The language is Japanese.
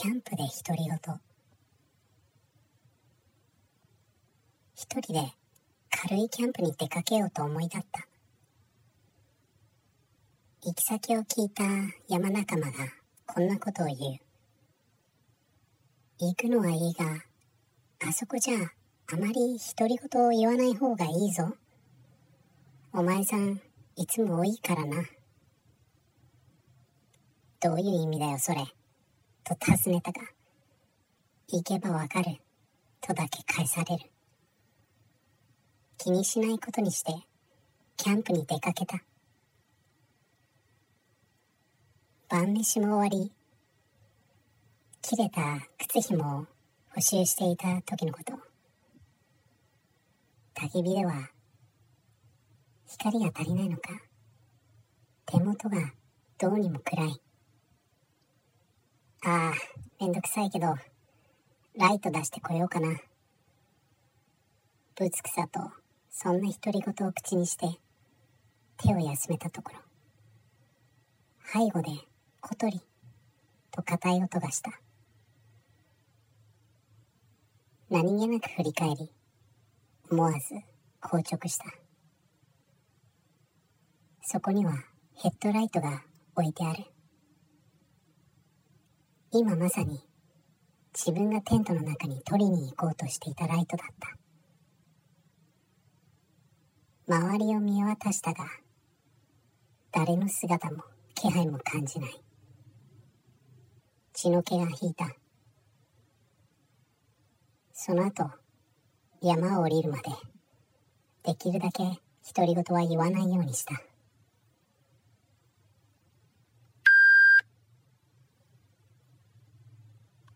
キャンプで独り言。一人で軽いキャンプに出かけようと思い立った。行き先を聞いた山仲間がこんなことを言う。行くのはいいがあそこじゃあまり独り言を言わない方がいいぞ。お前さんいつも多いからな。どういう意味だよそれ。と尋ねたが行けばわかる。とだけ返される。気にしないことにしてキャンプに出かけた。晩飯も終わり切れた靴紐を補修していた時のこと。焚き火では光が足りないのか。手元がどうにも暗い。ああめんどくさいけどライト出してこようかな。ぶつくさとそんな独り言を口にして手を休めたところ。背後で小鳥と硬い音がした。何気なく振り返り思わず硬直した。そこにはヘッドライトが置いてある。今まさに自分がテントの中に取りに行こうとしていたライトだった。周りを見渡したが誰の姿も気配も感じない。血の気が引いた。その後山を降りるまでできるだけ独り言は言わないようにした。